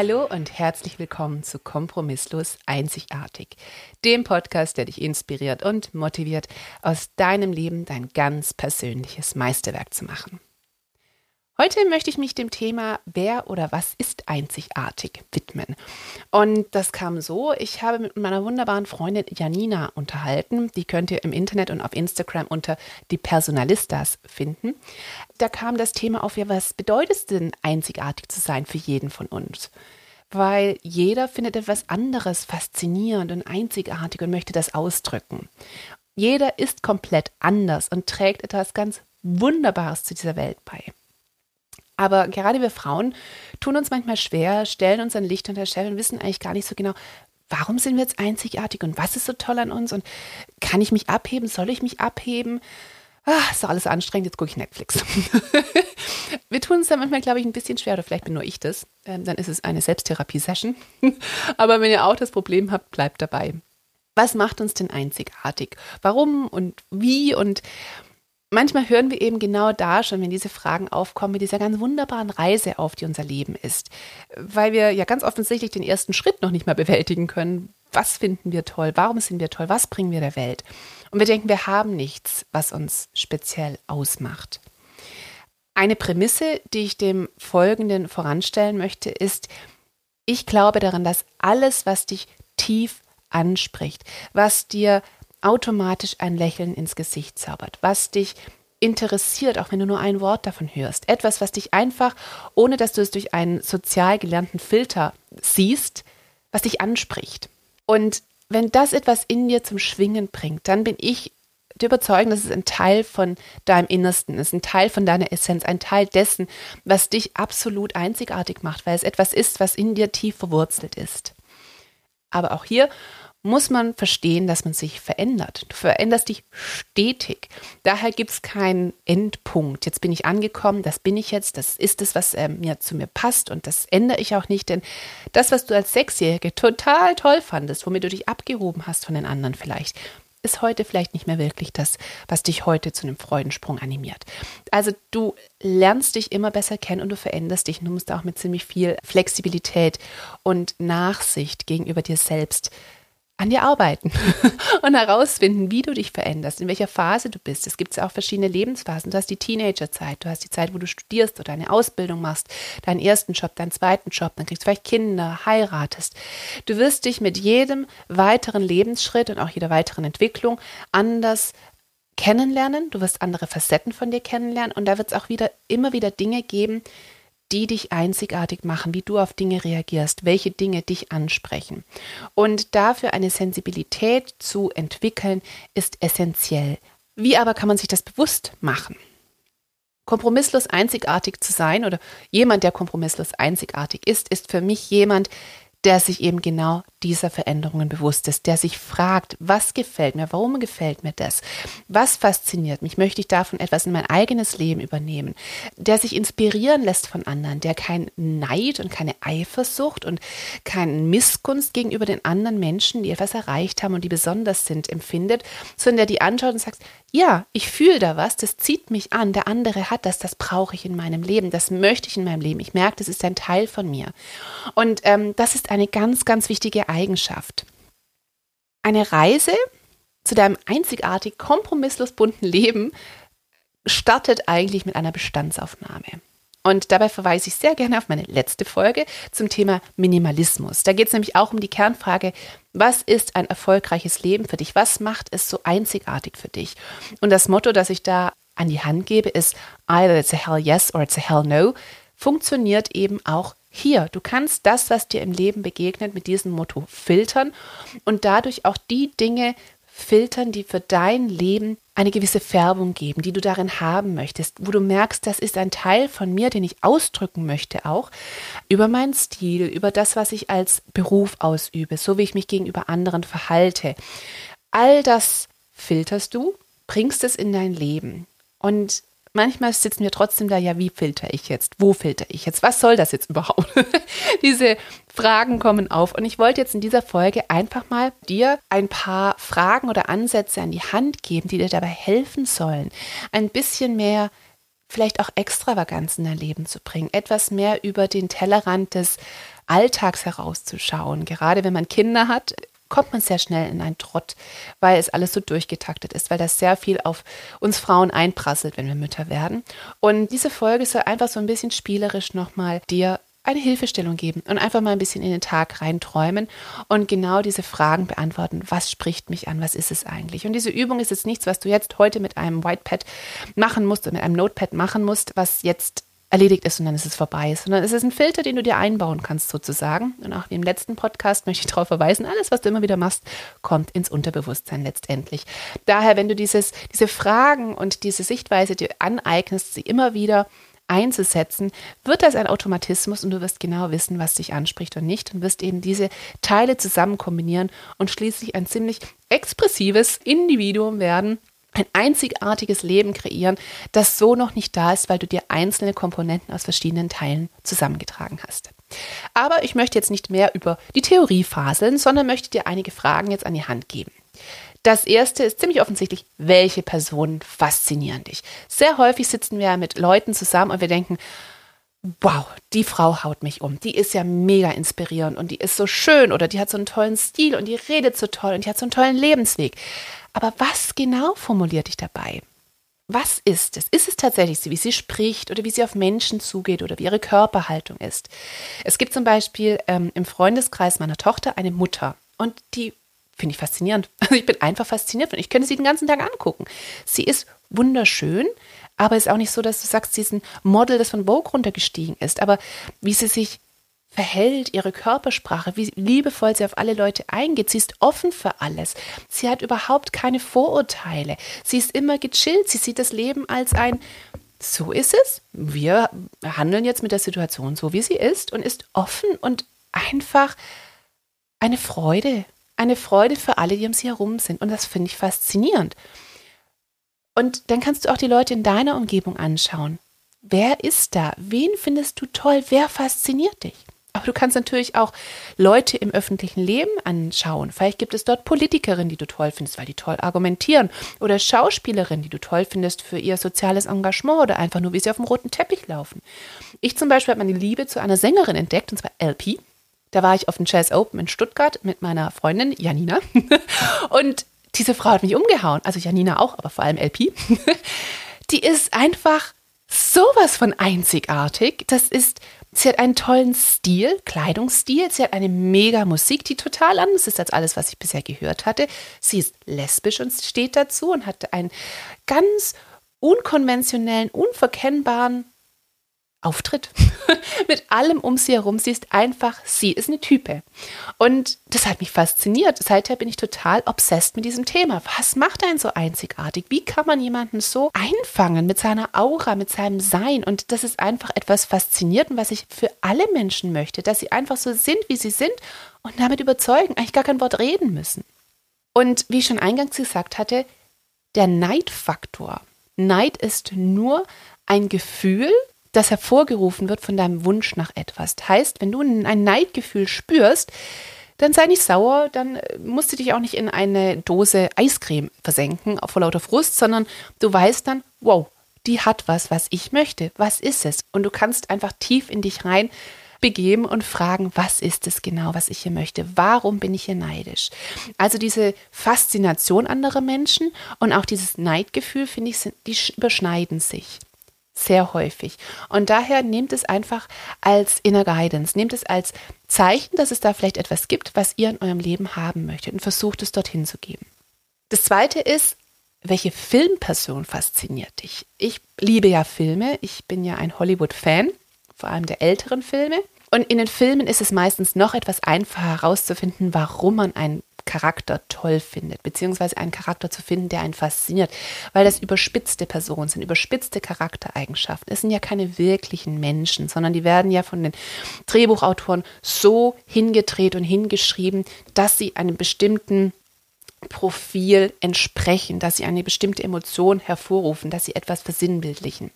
Hallo und herzlich willkommen zu Kompromisslos Einzigartig, dem Podcast, der dich inspiriert und motiviert, aus deinem Leben dein ganz persönliches Meisterwerk zu machen. Heute möchte ich mich dem Thema Wer oder was ist einzigartig widmen. Und das kam so, ich habe mit meiner wunderbaren Freundin Janina unterhalten, die könnt ihr im Internet und auf Instagram unter die Personalistas finden. Da kam das Thema auf, ja, was bedeutet es denn einzigartig zu sein für jeden von uns? Weil jeder findet etwas anderes faszinierend und einzigartig und möchte das ausdrücken. Jeder ist komplett anders und trägt etwas ganz Wunderbares zu dieser Welt bei. Aber gerade wir Frauen tun uns manchmal schwer, stellen uns ein Licht unter Schell und wissen eigentlich gar nicht so genau, warum sind wir jetzt einzigartig und was ist so toll an uns und kann ich mich abheben, soll ich mich abheben? Ach, ist doch alles anstrengend, jetzt gucke ich Netflix. wir tun es dann manchmal, glaube ich, ein bisschen schwer, oder vielleicht bin nur ich das. Ähm, dann ist es eine Selbsttherapie-Session. Aber wenn ihr auch das Problem habt, bleibt dabei. Was macht uns denn einzigartig? Warum und wie und manchmal hören wir eben genau da schon, wenn diese Fragen aufkommen, mit dieser ganz wunderbaren Reise auf, die unser Leben ist. Weil wir ja ganz offensichtlich den ersten Schritt noch nicht mal bewältigen können. Was finden wir toll? Warum sind wir toll? Was bringen wir der Welt? Und wir denken, wir haben nichts, was uns speziell ausmacht. Eine Prämisse, die ich dem Folgenden voranstellen möchte, ist, ich glaube daran, dass alles, was dich tief anspricht, was dir automatisch ein Lächeln ins Gesicht zaubert, was dich interessiert, auch wenn du nur ein Wort davon hörst. Etwas, was dich einfach, ohne dass du es durch einen sozial gelernten Filter siehst, was dich anspricht. Und wenn das etwas in dir zum Schwingen bringt, dann bin ich der Überzeugung, dass es ein Teil von deinem Innersten ist, ein Teil von deiner Essenz, ein Teil dessen, was dich absolut einzigartig macht, weil es etwas ist, was in dir tief verwurzelt ist. Aber auch hier muss man verstehen, dass man sich verändert. Du veränderst dich stetig. Daher gibt es keinen Endpunkt. Jetzt bin ich angekommen, das bin ich jetzt, das ist es, was äh, mir zu mir passt und das ändere ich auch nicht, denn das, was du als Sechsjährige total toll fandest, womit du dich abgehoben hast von den anderen vielleicht, ist heute vielleicht nicht mehr wirklich das, was dich heute zu einem Freudensprung animiert. Also du lernst dich immer besser kennen und du veränderst dich und du musst auch mit ziemlich viel Flexibilität und Nachsicht gegenüber dir selbst an dir arbeiten und herausfinden, wie du dich veränderst, in welcher Phase du bist. Es gibt ja auch verschiedene Lebensphasen. Du hast die Teenagerzeit, du hast die Zeit, wo du studierst oder eine Ausbildung machst, deinen ersten Job, deinen zweiten Job, dann kriegst du vielleicht Kinder, heiratest. Du wirst dich mit jedem weiteren Lebensschritt und auch jeder weiteren Entwicklung anders kennenlernen. Du wirst andere Facetten von dir kennenlernen und da wird es auch wieder immer wieder Dinge geben, die dich einzigartig machen, wie du auf Dinge reagierst, welche Dinge dich ansprechen. Und dafür eine Sensibilität zu entwickeln, ist essentiell. Wie aber kann man sich das bewusst machen? Kompromisslos einzigartig zu sein oder jemand, der kompromisslos einzigartig ist, ist für mich jemand, der sich eben genau dieser Veränderungen bewusst ist, der sich fragt, was gefällt mir, warum gefällt mir das, was fasziniert mich, möchte ich davon etwas in mein eigenes Leben übernehmen, der sich inspirieren lässt von anderen, der kein Neid und keine Eifersucht und keine Missgunst gegenüber den anderen Menschen, die etwas erreicht haben und die besonders sind, empfindet, sondern der die anschaut und sagt, ja, ich fühle da was, das zieht mich an, der andere hat das, das brauche ich in meinem Leben, das möchte ich in meinem Leben, ich merke, das ist ein Teil von mir. Und ähm, das ist eine ganz, ganz wichtige Eigenschaft. Eine Reise zu deinem einzigartig kompromisslos bunten Leben startet eigentlich mit einer Bestandsaufnahme. Und dabei verweise ich sehr gerne auf meine letzte Folge zum Thema Minimalismus. Da geht es nämlich auch um die Kernfrage, was ist ein erfolgreiches Leben für dich? Was macht es so einzigartig für dich? Und das Motto, das ich da an die Hand gebe, ist either it's a hell yes or it's a hell no, funktioniert eben auch hier, du kannst das, was dir im Leben begegnet, mit diesem Motto filtern und dadurch auch die Dinge filtern, die für dein Leben eine gewisse Färbung geben, die du darin haben möchtest, wo du merkst, das ist ein Teil von mir, den ich ausdrücken möchte, auch über meinen Stil, über das, was ich als Beruf ausübe, so wie ich mich gegenüber anderen verhalte. All das filterst du, bringst es in dein Leben. Und manchmal sitzen wir trotzdem da, ja, wie filter ich jetzt? Wo filter ich jetzt? Was soll das jetzt überhaupt? Diese Fragen kommen auf. Und ich wollte jetzt in dieser Folge einfach mal dir ein paar Fragen oder Ansätze an die Hand geben, die dir dabei helfen sollen, ein bisschen mehr vielleicht auch Extravaganz in dein Leben zu bringen, etwas mehr über den Tellerrand des Alltags herauszuschauen. Gerade wenn man Kinder hat, kommt man sehr schnell in einen Trott, weil es alles so durchgetaktet ist, weil das sehr viel auf uns Frauen einprasselt, wenn wir Mütter werden. Und diese Folge soll einfach so ein bisschen spielerisch nochmal dir eine Hilfestellung geben und einfach mal ein bisschen in den Tag reinträumen und genau diese Fragen beantworten. Was spricht mich an? Was ist es eigentlich? Und diese Übung ist jetzt nichts, was du jetzt heute mit einem Whitepad machen musst oder mit einem Notepad machen musst, was jetzt erledigt ist und dann ist es vorbei, sondern es ist ein Filter, den du dir einbauen kannst sozusagen. Und auch wie im letzten Podcast möchte ich darauf verweisen, alles, was du immer wieder machst, kommt ins Unterbewusstsein letztendlich. Daher, wenn du dieses, diese Fragen und diese Sichtweise dir aneignest, sie immer wieder einzusetzen, wird das ein Automatismus und du wirst genau wissen, was dich anspricht und nicht und wirst eben diese Teile zusammen kombinieren und schließlich ein ziemlich expressives Individuum werden, ein einzigartiges Leben kreieren, das so noch nicht da ist, weil du dir einzelne Komponenten aus verschiedenen Teilen zusammengetragen hast. Aber ich möchte jetzt nicht mehr über die Theorie faseln, sondern möchte dir einige Fragen jetzt an die Hand geben. Das erste ist ziemlich offensichtlich, welche Personen faszinieren dich? Sehr häufig sitzen wir mit Leuten zusammen und wir denken, wow, die Frau haut mich um. Die ist ja mega inspirierend und die ist so schön oder die hat so einen tollen Stil und die redet so toll und die hat so einen tollen Lebensweg. Aber was genau formuliert dich dabei? Was ist es? Ist es tatsächlich so, wie sie spricht oder wie sie auf Menschen zugeht oder wie ihre Körperhaltung ist? Es gibt zum Beispiel ähm, im Freundeskreis meiner Tochter eine Mutter und die finde ich faszinierend. Also ich bin einfach fasziniert von. Ich könnte sie den ganzen Tag angucken. Sie ist wunderschön, aber es ist auch nicht so, dass du sagst, sie ist ein Model, das von Vogue runtergestiegen ist. Aber wie sie sich verhält, ihre Körpersprache, wie liebevoll sie auf alle Leute eingeht. Sie ist offen für alles. Sie hat überhaupt keine Vorurteile. Sie ist immer gechillt. Sie sieht das Leben als ein, so ist es. Wir handeln jetzt mit der Situation so, wie sie ist und ist offen und einfach eine Freude. Eine Freude für alle, die um sie herum sind. Und das finde ich faszinierend. Und dann kannst du auch die Leute in deiner Umgebung anschauen. Wer ist da? Wen findest du toll? Wer fasziniert dich? Aber du kannst natürlich auch Leute im öffentlichen Leben anschauen. Vielleicht gibt es dort Politikerinnen, die du toll findest, weil die toll argumentieren. Oder Schauspielerinnen, die du toll findest für ihr soziales Engagement oder einfach nur, wie sie auf dem roten Teppich laufen. Ich zum Beispiel habe meine Liebe zu einer Sängerin entdeckt, und zwar LP. Da war ich auf dem Jazz Open in Stuttgart mit meiner Freundin Janina. und diese Frau hat mich umgehauen. Also Janina auch, aber vor allem LP. Die ist einfach sowas von einzigartig. Das ist Sie hat einen tollen Stil, Kleidungsstil. Sie hat eine mega Musik, die total anders ist als alles, was ich bisher gehört hatte. Sie ist lesbisch und steht dazu und hat einen ganz unkonventionellen, unverkennbaren Auftritt mit allem um sie herum. Sie ist einfach, sie ist eine Type. Und das hat mich fasziniert. Seither bin ich total obsessed mit diesem Thema. Was macht einen so einzigartig? Wie kann man jemanden so einfangen mit seiner Aura, mit seinem Sein? Und das ist einfach etwas faszinierend, was ich für alle Menschen möchte, dass sie einfach so sind, wie sie sind und damit überzeugen, eigentlich gar kein Wort reden müssen. Und wie ich schon eingangs gesagt hatte, der Neidfaktor. Neid ist nur ein Gefühl, das hervorgerufen wird von deinem Wunsch nach etwas. Das heißt, wenn du ein Neidgefühl spürst, dann sei nicht sauer, dann äh, musst du dich auch nicht in eine Dose Eiscreme versenken vor lauter Frust, sondern du weißt dann, wow, die hat was, was ich möchte. Was ist es? Und du kannst einfach tief in dich rein begeben und fragen, was ist es genau, was ich hier möchte? Warum bin ich hier neidisch? Also diese Faszination anderer Menschen und auch dieses Neidgefühl, finde ich, die überschneiden sich sehr häufig. Und daher nehmt es einfach als Inner Guidance, nehmt es als Zeichen, dass es da vielleicht etwas gibt, was ihr in eurem Leben haben möchtet und versucht es dorthin zu geben. Das zweite ist, welche Filmperson fasziniert dich? Ich liebe ja Filme, ich bin ja ein Hollywood-Fan, vor allem der älteren Filme. Und in den Filmen ist es meistens noch etwas einfacher herauszufinden, warum man einen Charakter toll findet, beziehungsweise einen Charakter zu finden, der einen fasziniert, weil das überspitzte Personen sind, überspitzte Charaktereigenschaften. Es sind ja keine wirklichen Menschen, sondern die werden ja von den Drehbuchautoren so hingedreht und hingeschrieben, dass sie einem bestimmten Profil entsprechen, dass sie eine bestimmte Emotion hervorrufen, dass sie etwas versinnbildlichen.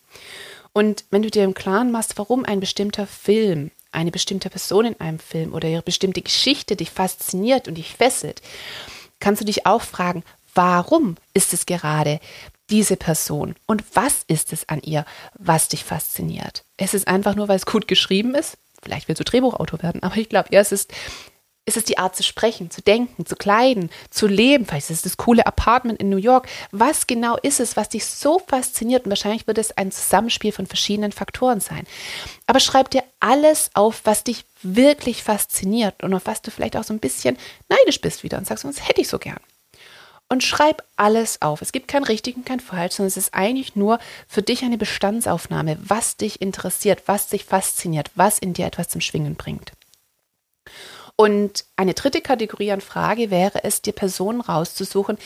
Und wenn du dir im Klaren machst, warum ein bestimmter Film eine bestimmte Person in einem Film oder ihre bestimmte Geschichte dich fasziniert und dich fesselt, kannst du dich auch fragen, warum ist es gerade diese Person und was ist es an ihr, was dich fasziniert? Es ist einfach nur, weil es gut geschrieben ist? Vielleicht willst du Drehbuchautor werden, aber ich glaube, ja, es ist ist es die Art zu sprechen, zu denken, zu kleiden, zu leben? Vielleicht ist es das coole Apartment in New York. Was genau ist es, was dich so fasziniert? Und wahrscheinlich wird es ein Zusammenspiel von verschiedenen Faktoren sein. Aber schreib dir alles auf, was dich wirklich fasziniert und auf was du vielleicht auch so ein bisschen neidisch bist wieder und sagst, das hätte ich so gern. Und schreib alles auf. Es gibt kein richtig und kein falsch, sondern es ist eigentlich nur für dich eine Bestandsaufnahme, was dich interessiert, was dich fasziniert, was in dir etwas zum Schwingen bringt. Und eine dritte Kategorie an Frage wäre es, dir Personen rauszusuchen,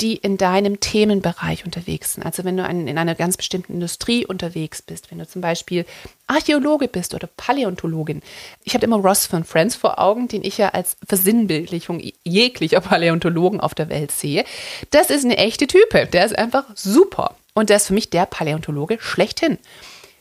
die in deinem Themenbereich unterwegs sind. Also wenn du in einer ganz bestimmten Industrie unterwegs bist, wenn du zum Beispiel Archäologe bist oder Paläontologin. Ich habe immer Ross von Friends vor Augen, den ich ja als Versinnbildlichung jeglicher Paläontologen auf der Welt sehe. Das ist eine echte Type. Der ist einfach super. Und der ist für mich der Paläontologe schlechthin.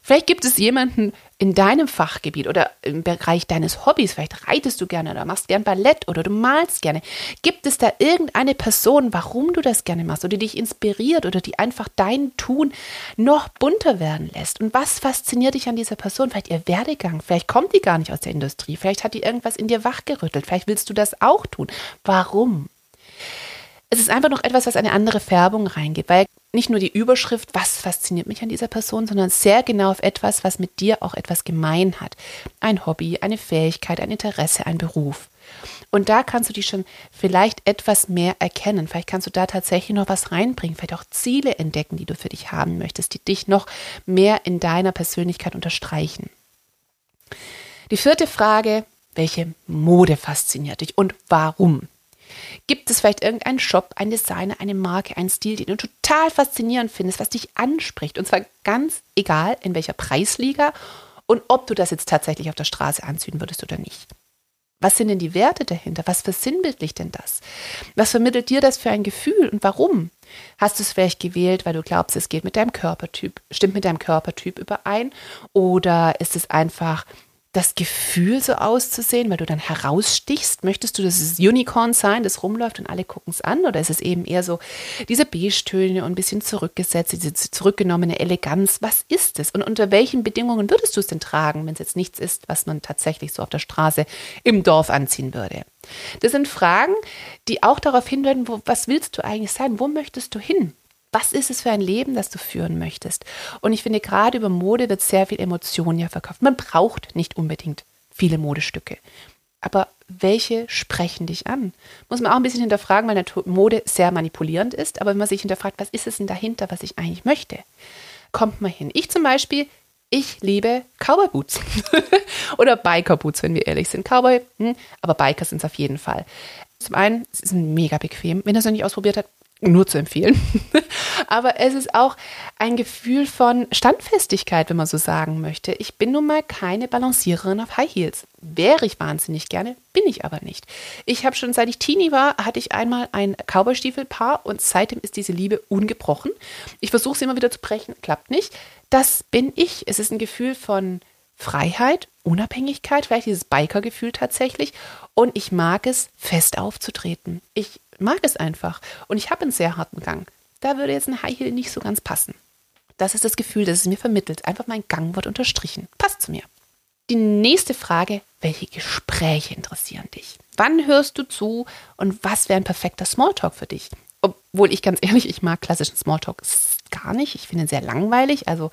Vielleicht gibt es jemanden in deinem Fachgebiet oder im Bereich deines Hobbys, vielleicht reitest du gerne oder machst gern Ballett oder du malst gerne. Gibt es da irgendeine Person, warum du das gerne machst oder die dich inspiriert oder die einfach dein Tun noch bunter werden lässt? Und was fasziniert dich an dieser Person? Vielleicht ihr Werdegang, vielleicht kommt die gar nicht aus der Industrie, vielleicht hat die irgendwas in dir wachgerüttelt, vielleicht willst du das auch tun. Warum? Es ist einfach noch etwas, was eine andere Färbung reingeht, weil nicht nur die Überschrift, was fasziniert mich an dieser Person, sondern sehr genau auf etwas, was mit dir auch etwas gemein hat. Ein Hobby, eine Fähigkeit, ein Interesse, ein Beruf. Und da kannst du dich schon vielleicht etwas mehr erkennen. Vielleicht kannst du da tatsächlich noch was reinbringen, vielleicht auch Ziele entdecken, die du für dich haben möchtest, die dich noch mehr in deiner Persönlichkeit unterstreichen. Die vierte Frage, welche Mode fasziniert dich und warum? Gibt es vielleicht irgendeinen Shop, ein Designer, eine Marke, einen Stil, den du total faszinierend findest, was dich anspricht? Und zwar ganz egal, in welcher Preisliga und ob du das jetzt tatsächlich auf der Straße anziehen würdest oder nicht. Was sind denn die Werte dahinter? Was versinnbildlicht denn das? Was vermittelt dir das für ein Gefühl und warum? Hast du es vielleicht gewählt, weil du glaubst, es geht mit deinem Körpertyp, stimmt mit deinem Körpertyp überein? Oder ist es einfach das Gefühl, so auszusehen, weil du dann herausstichst? Möchtest du das Unicorn sein, das rumläuft und alle gucken es an? Oder ist es eben eher so diese Beige-Töne und ein bisschen zurückgesetzt, diese zurückgenommene Eleganz? Was ist es? Und unter welchen Bedingungen würdest du es denn tragen, wenn es jetzt nichts ist, was man tatsächlich so auf der Straße im Dorf anziehen würde? Das sind Fragen, die auch darauf hindeuten, wo, was willst du eigentlich sein? Wo möchtest du hin? Was ist es für ein Leben, das du führen möchtest? Und ich finde, gerade über Mode wird sehr viel Emotion ja verkauft. Man braucht nicht unbedingt viele Modestücke. Aber welche sprechen dich an? Muss man auch ein bisschen hinterfragen, weil Mode sehr manipulierend ist. Aber wenn man sich hinterfragt, was ist es denn dahinter, was ich eigentlich möchte, kommt man hin. Ich zum Beispiel, ich liebe Cowboy Boots oder Biker Boots, wenn wir ehrlich sind. Cowboy, hm, aber Biker sind es auf jeden Fall. Zum einen, es ist mega bequem. Wenn ihr es noch nicht ausprobiert habt, nur zu empfehlen. Aber es ist auch ein Gefühl von Standfestigkeit, wenn man so sagen möchte. Ich bin nun mal keine Balanciererin auf High Heels. Wäre ich wahnsinnig gerne, bin ich aber nicht. Ich habe schon seit ich Teenie war, hatte ich einmal ein Cowboystiefelpaar und seitdem ist diese Liebe ungebrochen. Ich versuche sie immer wieder zu brechen, klappt nicht. Das bin ich. Es ist ein Gefühl von Freiheit, Unabhängigkeit, vielleicht dieses Biker-Gefühl tatsächlich. Und ich mag es, fest aufzutreten. Ich mag es einfach. Und ich habe einen sehr harten Gang. Da würde jetzt ein High Heel nicht so ganz passen. Das ist das Gefühl, das es mir vermittelt. Einfach mein Gang wird unterstrichen. Passt zu mir. Die nächste Frage, welche Gespräche interessieren dich? Wann hörst du zu und was wäre ein perfekter Smalltalk für dich? Obwohl ich ganz ehrlich, ich mag klassischen Smalltalk gar nicht. Ich finde ihn sehr langweilig. Also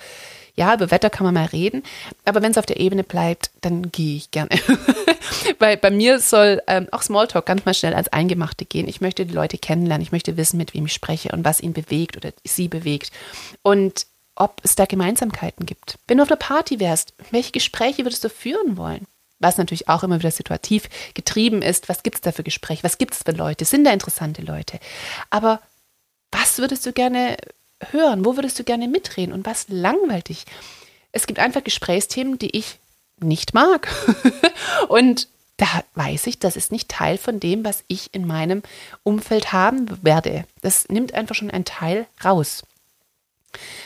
ja, über Wetter kann man mal reden, aber wenn es auf der Ebene bleibt, dann gehe ich gerne. Weil bei mir soll ähm, auch Smalltalk ganz mal schnell als Eingemachte gehen. Ich möchte die Leute kennenlernen, ich möchte wissen, mit wem ich spreche und was ihn bewegt oder sie bewegt. Und ob es da Gemeinsamkeiten gibt. Wenn du auf einer Party wärst, welche Gespräche würdest du führen wollen? Was natürlich auch immer wieder situativ getrieben ist. Was gibt es da für Gespräche? Was gibt es für Leute? Sind da interessante Leute? Aber was würdest du gerne hören? Wo würdest du gerne mitreden? Und was langweilt dich? Es gibt einfach Gesprächsthemen, die ich nicht mag. und da weiß ich, das ist nicht Teil von dem, was ich in meinem Umfeld haben werde. Das nimmt einfach schon einen Teil raus.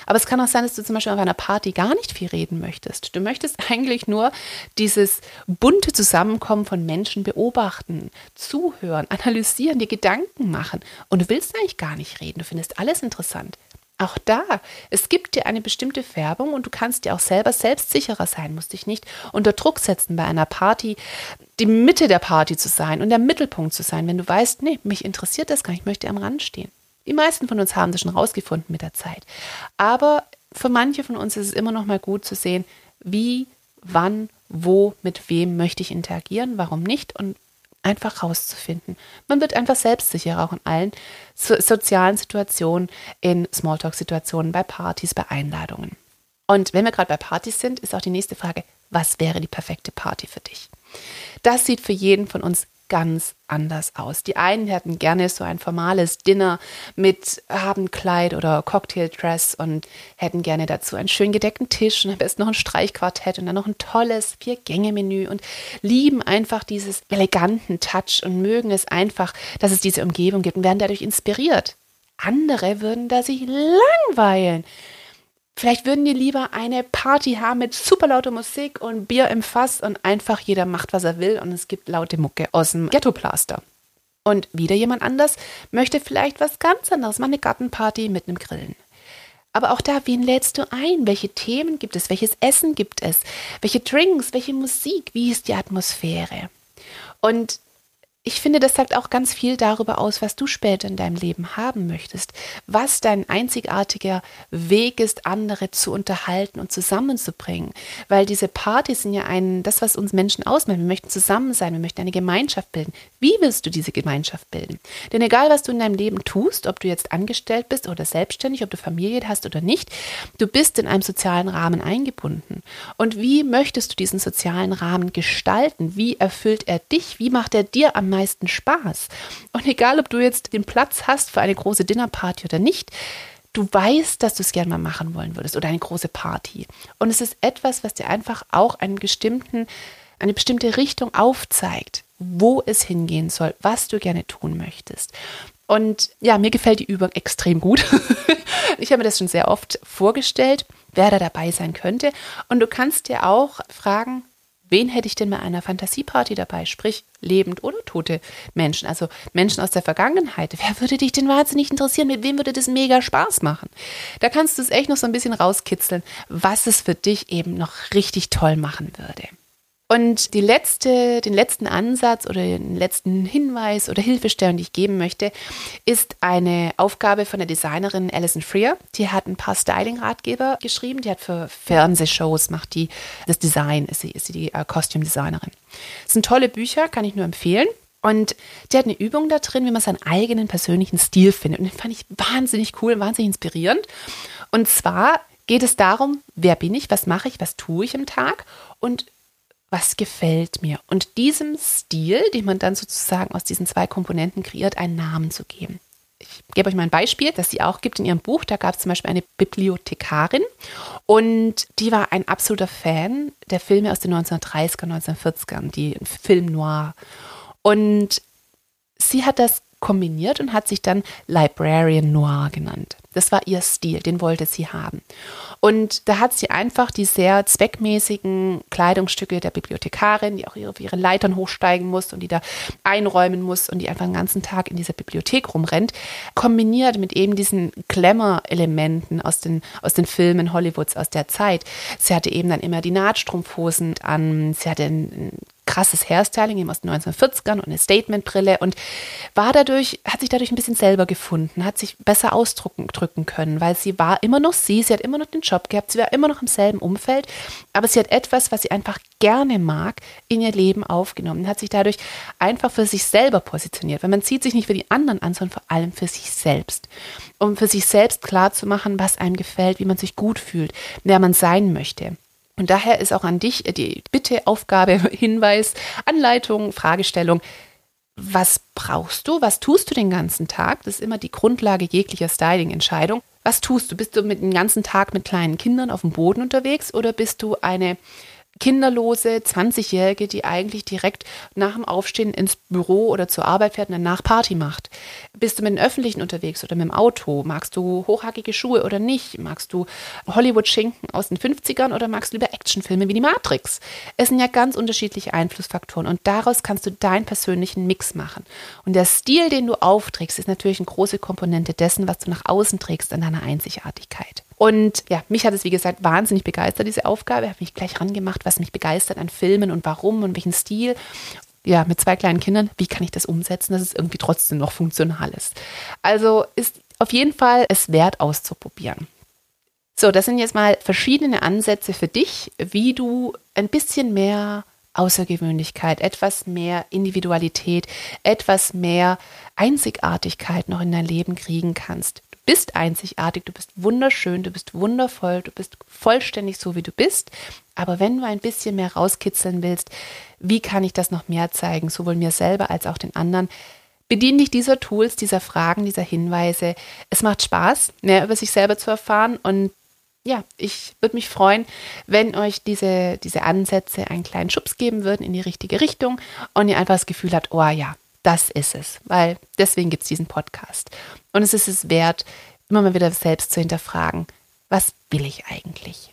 Aber es kann auch sein, dass du zum Beispiel auf einer Party gar nicht viel reden möchtest. Du möchtest eigentlich nur dieses bunte Zusammenkommen von Menschen beobachten, zuhören, analysieren, dir Gedanken machen. Und du willst eigentlich gar nicht reden. Du findest alles interessant Auch da, es gibt dir eine bestimmte Färbung und du kannst dir auch selber selbstsicherer sein, musst dich nicht unter Druck setzen bei einer Party, die Mitte der Party zu sein und der Mittelpunkt zu sein, wenn du weißt, nee, mich interessiert das gar nicht, ich möchte am Rand stehen. Die meisten von uns haben das schon rausgefunden mit der Zeit. Aber für manche von uns ist es immer noch mal gut zu sehen, wie, wann, wo, mit wem möchte ich interagieren, warum nicht und einfach rauszufinden. Man wird einfach selbstsicherer auch in allen so sozialen Situationen, in Smalltalk-Situationen, bei Partys, bei Einladungen. Und wenn wir gerade bei Partys sind, ist auch die nächste Frage, was wäre die perfekte Party für dich? Das sieht für jeden von uns ganz anders aus. Die einen hätten gerne so ein formales Dinner mit Abendkleid oder Cocktaildress und hätten gerne dazu einen schön gedeckten Tisch und am besten noch ein Streichquartett und dann noch ein tolles Vier-Gänge-Menü und lieben einfach dieses eleganten Touch und mögen es einfach, dass es diese Umgebung gibt und werden dadurch inspiriert. Andere würden da sich langweilen Vielleicht würden die lieber eine Party haben mit super lauter Musik und Bier im Fass und einfach jeder macht, was er will und es gibt laute Mucke aus dem Ghetto-Plaster. Und wieder jemand anders möchte vielleicht was ganz anderes, mal eine Gartenparty mit einem Grillen. Aber auch da, wen lädst du ein? Welche Themen gibt es? Welches Essen gibt es? Welche Drinks? Welche Musik? Wie ist die Atmosphäre? Und ich finde, das sagt auch ganz viel darüber aus, was du später in deinem Leben haben möchtest, was dein einzigartiger Weg ist, andere zu unterhalten und zusammenzubringen. Weil diese Partys sind ja ein, das, was uns Menschen ausmacht. Wir möchten zusammen sein, wir möchten eine Gemeinschaft bilden. Wie willst du diese Gemeinschaft bilden? Denn egal, was du in deinem Leben tust, ob du jetzt angestellt bist oder selbstständig, ob du Familie hast oder nicht, du bist in einem sozialen Rahmen eingebunden. Und wie möchtest du diesen sozialen Rahmen gestalten? Wie erfüllt er dich? Wie macht er dir am meisten Spaß. Und egal, ob du jetzt den Platz hast für eine große Dinnerparty oder nicht, du weißt, dass du es gerne mal machen wollen würdest oder eine große Party. Und es ist etwas, was dir einfach auch einen bestimmten, eine bestimmte Richtung aufzeigt, wo es hingehen soll, was du gerne tun möchtest. Und ja, mir gefällt die Übung extrem gut. ich habe mir das schon sehr oft vorgestellt, wer da dabei sein könnte. Und du kannst dir auch fragen, wen hätte ich denn bei einer Fantasieparty dabei? Sprich, lebend oder tote Menschen, also Menschen aus der Vergangenheit. Wer würde dich denn wahnsinnig interessieren? Mit wem würde das mega Spaß machen? Da kannst du es echt noch so ein bisschen rauskitzeln, was es für dich eben noch richtig toll machen würde. Und die letzte, den letzten Ansatz oder den letzten Hinweis oder Hilfestellung, die ich geben möchte, ist eine Aufgabe von der Designerin Alison Freer. Die hat ein paar Styling-Ratgeber geschrieben. Die hat für Fernsehshows macht die das Design, ist sie, ist sie die äh, Costume-Designerin. Sind tolle Bücher, kann ich nur empfehlen. Und die hat eine Übung da drin, wie man seinen eigenen persönlichen Stil findet. Und den fand ich wahnsinnig cool, wahnsinnig inspirierend. Und zwar geht es darum, wer bin ich, was mache ich, was tue ich im Tag und was gefällt mir. Und diesem Stil, den man dann sozusagen aus diesen zwei Komponenten kreiert, einen Namen zu geben. Ich gebe euch mal ein Beispiel, das sie auch gibt in ihrem Buch. Da gab es zum Beispiel eine Bibliothekarin und die war ein absoluter Fan der Filme aus den 1930er, 1940ern, die Film Noir. Und sie hat das kombiniert und hat sich dann Librarian Noir genannt. Das war ihr Stil, den wollte sie haben. Und da hat sie einfach die sehr zweckmäßigen Kleidungsstücke der Bibliothekarin, die auch ihre, ihre Leitern hochsteigen muss und die da einräumen muss und die einfach den ganzen Tag in dieser Bibliothek rumrennt, kombiniert mit eben diesen Glamour-Elementen aus den, aus den Filmen Hollywoods aus der Zeit. Sie hatte eben dann immer die Nahtstrumpfhosen an, sie hatte ein krasses Hairstyling eben aus den 1940ern und eine Statementbrille. Und war dadurch, hat sich dadurch ein bisschen selber gefunden, hat sich besser ausdrücken drücken können, weil sie war immer noch sie, sie hat immer noch den Job gehabt, sie war immer noch im selben Umfeld, aber sie hat etwas, was sie einfach gerne mag, in ihr Leben aufgenommen, hat sich dadurch einfach für sich selber positioniert, weil man zieht sich nicht für die anderen an, sondern vor allem für sich selbst, um für sich selbst klar zu machen, was einem gefällt, wie man sich gut fühlt, wer man sein möchte. Und daher ist auch an dich die Bitte, Aufgabe, Hinweis, Anleitung, Fragestellung. Was brauchst du? Was tust du den ganzen Tag? Das ist immer die Grundlage jeglicher Styling-Entscheidung. Was tust du? Bist du mit den ganzen Tag mit kleinen Kindern auf dem Boden unterwegs oder bist du eine kinderlose 20-Jährige, die eigentlich direkt nach dem Aufstehen ins Büro oder zur Arbeit fährt und danach Party macht. Bist du mit den Öffentlichen unterwegs oder mit dem Auto? Magst du hochhackige Schuhe oder nicht? Magst du Hollywood-Schinken aus den 50ern oder magst du lieber Actionfilme wie die Matrix? Es sind ja ganz unterschiedliche Einflussfaktoren und daraus kannst du deinen persönlichen Mix machen. Und der Stil, den du aufträgst, ist natürlich eine große Komponente dessen, was du nach außen trägst an deiner Einzigartigkeit. Und ja, mich hat es, wie gesagt, wahnsinnig begeistert, diese Aufgabe. Ich habe mich gleich rangemacht, was mich begeistert an Filmen und warum und welchen Stil. Ja, mit zwei kleinen Kindern, wie kann ich das umsetzen, dass es irgendwie trotzdem noch funktional ist? Also ist auf jeden Fall es wert auszuprobieren. So, das sind jetzt mal verschiedene Ansätze für dich, wie du ein bisschen mehr Außergewöhnlichkeit, etwas mehr Individualität, etwas mehr Einzigartigkeit noch in dein Leben kriegen kannst bist einzigartig, du bist wunderschön, du bist wundervoll, du bist vollständig so, wie du bist. Aber wenn du ein bisschen mehr rauskitzeln willst, wie kann ich das noch mehr zeigen, sowohl mir selber als auch den anderen, Bedien dich dieser Tools, dieser Fragen, dieser Hinweise. Es macht Spaß, mehr über sich selber zu erfahren und ja, ich würde mich freuen, wenn euch diese, diese Ansätze einen kleinen Schubs geben würden in die richtige Richtung und ihr einfach das Gefühl habt, oh ja, das ist es, weil deswegen gibt es diesen Podcast. Und es ist es wert, immer mal wieder selbst zu hinterfragen, was will ich eigentlich?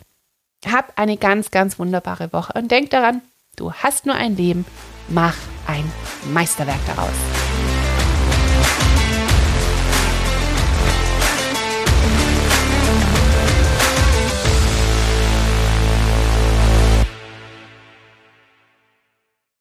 Hab eine ganz, ganz wunderbare Woche und denk daran, du hast nur ein Leben, mach ein Meisterwerk daraus.